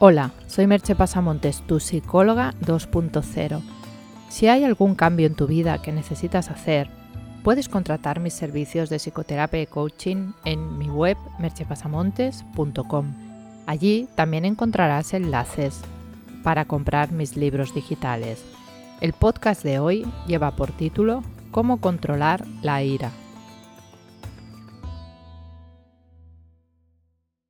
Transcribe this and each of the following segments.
Hola, soy Merche Pasamontes, tu psicóloga 2.0. Si hay algún cambio en tu vida que necesitas hacer, puedes contratar mis servicios de psicoterapia y coaching en mi web merchepasamontes.com. Allí también encontrarás enlaces para comprar mis libros digitales. El podcast de hoy lleva por título Cómo controlar la ira.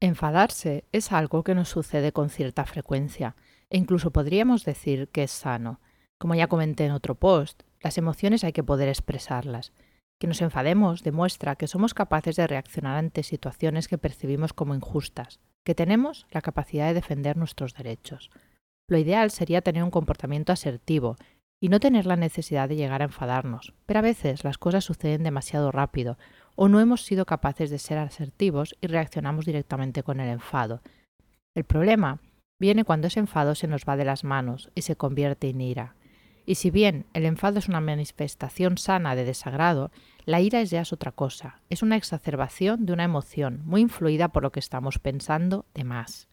Enfadarse es algo que nos sucede con cierta frecuencia e incluso podríamos decir que es sano. Como ya comenté en otro post, las emociones hay que poder expresarlas. Que nos enfademos demuestra que somos capaces de reaccionar ante situaciones que percibimos como injustas, que tenemos la capacidad de defender nuestros derechos. Lo ideal sería tener un comportamiento asertivo y no tener la necesidad de llegar a enfadarnos, pero a veces las cosas suceden demasiado rápido o no hemos sido capaces de ser asertivos y reaccionamos directamente con el enfado. El problema viene cuando ese enfado se nos va de las manos y se convierte en ira. Y si bien el enfado es una manifestación sana de desagrado, la ira es ya es otra cosa, es una exacerbación de una emoción muy influida por lo que estamos pensando de más.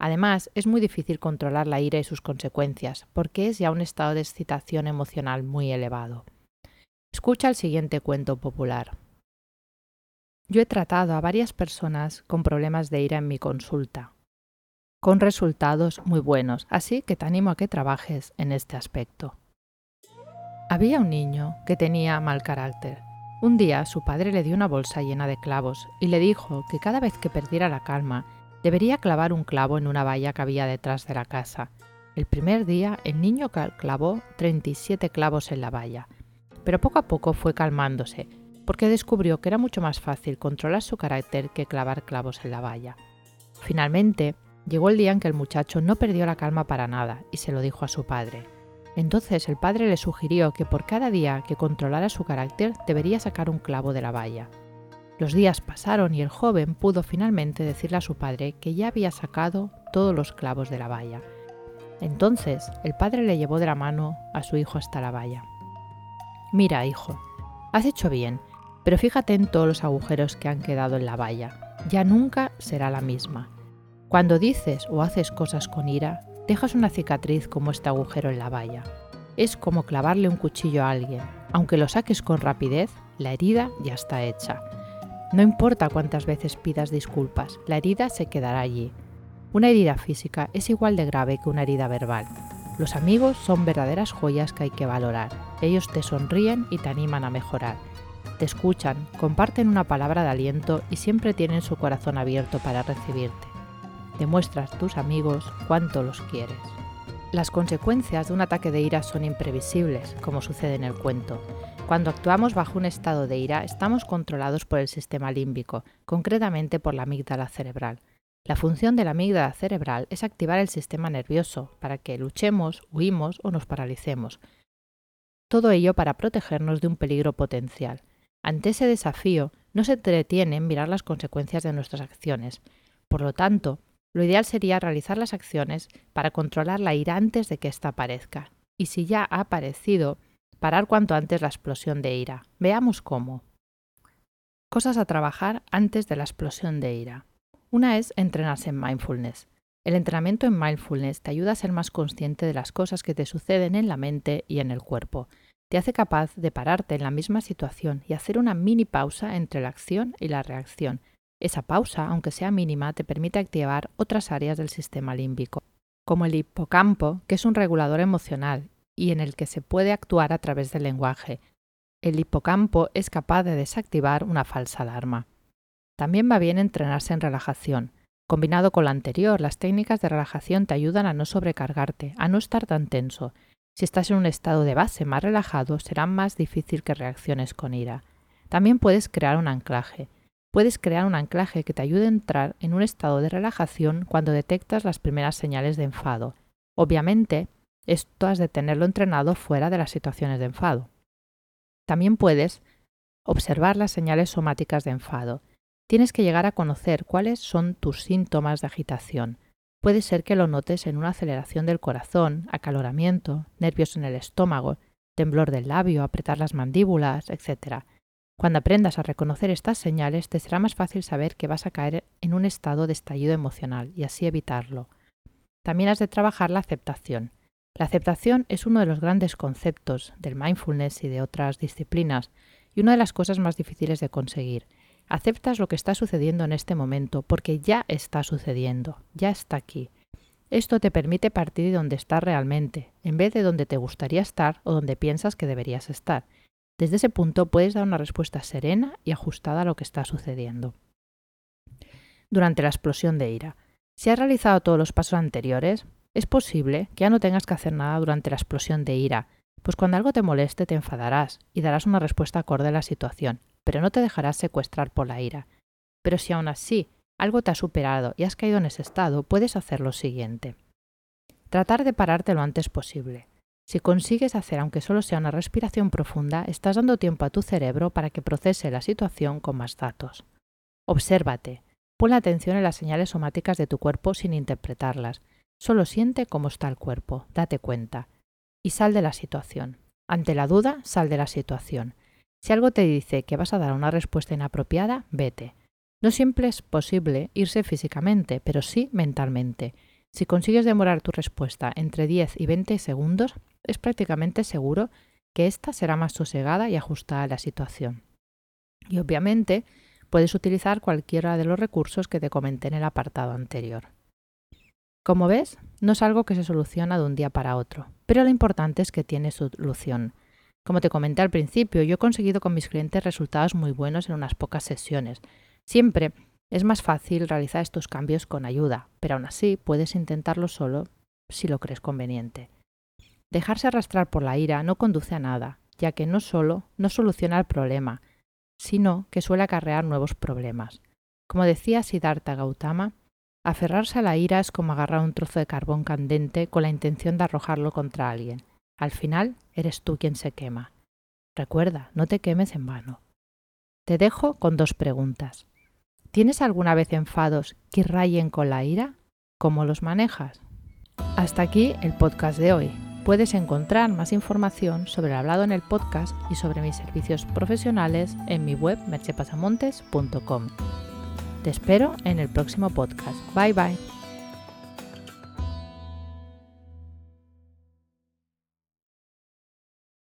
Además, es muy difícil controlar la ira y sus consecuencias, porque es ya un estado de excitación emocional muy elevado. Escucha el siguiente cuento popular. Yo he tratado a varias personas con problemas de ira en mi consulta, con resultados muy buenos, así que te animo a que trabajes en este aspecto. Había un niño que tenía mal carácter. Un día su padre le dio una bolsa llena de clavos y le dijo que cada vez que perdiera la calma debería clavar un clavo en una valla que había detrás de la casa. El primer día el niño clavó 37 clavos en la valla, pero poco a poco fue calmándose porque descubrió que era mucho más fácil controlar su carácter que clavar clavos en la valla. Finalmente, llegó el día en que el muchacho no perdió la calma para nada y se lo dijo a su padre. Entonces el padre le sugirió que por cada día que controlara su carácter debería sacar un clavo de la valla. Los días pasaron y el joven pudo finalmente decirle a su padre que ya había sacado todos los clavos de la valla. Entonces el padre le llevó de la mano a su hijo hasta la valla. Mira, hijo, has hecho bien, pero fíjate en todos los agujeros que han quedado en la valla. Ya nunca será la misma. Cuando dices o haces cosas con ira, dejas una cicatriz como este agujero en la valla. Es como clavarle un cuchillo a alguien. Aunque lo saques con rapidez, la herida ya está hecha. No importa cuántas veces pidas disculpas, la herida se quedará allí. Una herida física es igual de grave que una herida verbal. Los amigos son verdaderas joyas que hay que valorar. Ellos te sonríen y te animan a mejorar te escuchan, comparten una palabra de aliento y siempre tienen su corazón abierto para recibirte. Demuestras a tus amigos cuánto los quieres. Las consecuencias de un ataque de ira son imprevisibles, como sucede en el cuento. Cuando actuamos bajo un estado de ira, estamos controlados por el sistema límbico, concretamente por la amígdala cerebral. La función de la amígdala cerebral es activar el sistema nervioso para que luchemos, huimos o nos paralicemos. Todo ello para protegernos de un peligro potencial. Ante ese desafío, no se detiene en mirar las consecuencias de nuestras acciones. Por lo tanto, lo ideal sería realizar las acciones para controlar la ira antes de que ésta aparezca. Y si ya ha aparecido, parar cuanto antes la explosión de ira. Veamos cómo. Cosas a trabajar antes de la explosión de ira. Una es entrenarse en mindfulness. El entrenamiento en mindfulness te ayuda a ser más consciente de las cosas que te suceden en la mente y en el cuerpo te hace capaz de pararte en la misma situación y hacer una mini pausa entre la acción y la reacción. Esa pausa, aunque sea mínima, te permite activar otras áreas del sistema límbico, como el hipocampo, que es un regulador emocional y en el que se puede actuar a través del lenguaje. El hipocampo es capaz de desactivar una falsa alarma. También va bien entrenarse en relajación. Combinado con lo anterior, las técnicas de relajación te ayudan a no sobrecargarte, a no estar tan tenso si estás en un estado de base más relajado, será más difícil que reacciones con ira. También puedes crear un anclaje. Puedes crear un anclaje que te ayude a entrar en un estado de relajación cuando detectas las primeras señales de enfado. Obviamente, esto has de tenerlo entrenado fuera de las situaciones de enfado. También puedes observar las señales somáticas de enfado. Tienes que llegar a conocer cuáles son tus síntomas de agitación. Puede ser que lo notes en una aceleración del corazón, acaloramiento, nervios en el estómago, temblor del labio, apretar las mandíbulas, etc. Cuando aprendas a reconocer estas señales, te será más fácil saber que vas a caer en un estado de estallido emocional y así evitarlo. También has de trabajar la aceptación. La aceptación es uno de los grandes conceptos del mindfulness y de otras disciplinas y una de las cosas más difíciles de conseguir. Aceptas lo que está sucediendo en este momento porque ya está sucediendo, ya está aquí. Esto te permite partir de donde estás realmente, en vez de donde te gustaría estar o donde piensas que deberías estar. Desde ese punto puedes dar una respuesta serena y ajustada a lo que está sucediendo. Durante la explosión de ira, si has realizado todos los pasos anteriores, es posible que ya no tengas que hacer nada durante la explosión de ira, pues cuando algo te moleste te enfadarás y darás una respuesta acorde a la situación, pero no te dejarás secuestrar por la ira. Pero si aún así algo te ha superado y has caído en ese estado, puedes hacer lo siguiente. Tratar de pararte lo antes posible. Si consigues hacer aunque solo sea una respiración profunda, estás dando tiempo a tu cerebro para que procese la situación con más datos. Obsérvate. Pon la atención en las señales somáticas de tu cuerpo sin interpretarlas. Solo siente cómo está el cuerpo, date cuenta. Y sal de la situación. Ante la duda, sal de la situación. Si algo te dice que vas a dar una respuesta inapropiada, vete. No siempre es posible irse físicamente, pero sí mentalmente. Si consigues demorar tu respuesta entre 10 y 20 segundos, es prácticamente seguro que ésta será más sosegada y ajustada a la situación. Y obviamente puedes utilizar cualquiera de los recursos que te comenté en el apartado anterior. Como ves, no es algo que se soluciona de un día para otro, pero lo importante es que tiene solución. Como te comenté al principio, yo he conseguido con mis clientes resultados muy buenos en unas pocas sesiones. Siempre es más fácil realizar estos cambios con ayuda, pero aún así puedes intentarlo solo si lo crees conveniente. Dejarse arrastrar por la ira no conduce a nada, ya que no solo no soluciona el problema, sino que suele acarrear nuevos problemas. Como decía Siddhartha Gautama, aferrarse a la ira es como agarrar un trozo de carbón candente con la intención de arrojarlo contra alguien. Al final, eres tú quien se quema. Recuerda, no te quemes en vano. Te dejo con dos preguntas. ¿Tienes alguna vez enfados que rayen con la ira? ¿Cómo los manejas? Hasta aquí el podcast de hoy. Puedes encontrar más información sobre el hablado en el podcast y sobre mis servicios profesionales en mi web merchepasamontes.com. Te espero en el próximo podcast. Bye bye.